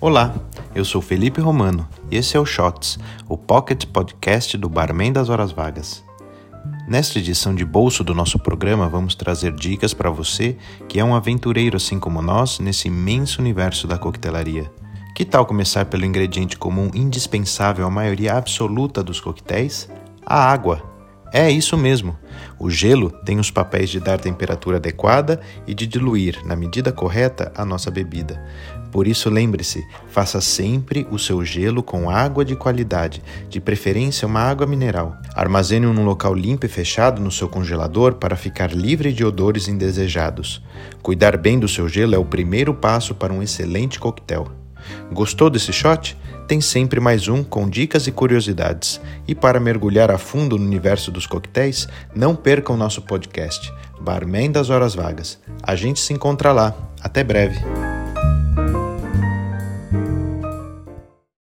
Olá, eu sou Felipe Romano e esse é o Shots, o Pocket Podcast do Barman das Horas Vagas. Nesta edição de bolso do nosso programa, vamos trazer dicas para você que é um aventureiro assim como nós nesse imenso universo da coquetelaria. Que tal começar pelo ingrediente comum indispensável à maioria absoluta dos coquetéis? A água. É isso mesmo. O gelo tem os papéis de dar temperatura adequada e de diluir, na medida correta, a nossa bebida. Por isso, lembre-se: faça sempre o seu gelo com água de qualidade, de preferência uma água mineral. Armazene-o num local limpo e fechado no seu congelador para ficar livre de odores indesejados. Cuidar bem do seu gelo é o primeiro passo para um excelente coquetel. Gostou desse shot? Tem sempre mais um com dicas e curiosidades. E para mergulhar a fundo no universo dos coquetéis, não perca o nosso podcast, Barman das Horas Vagas. A gente se encontra lá. Até breve.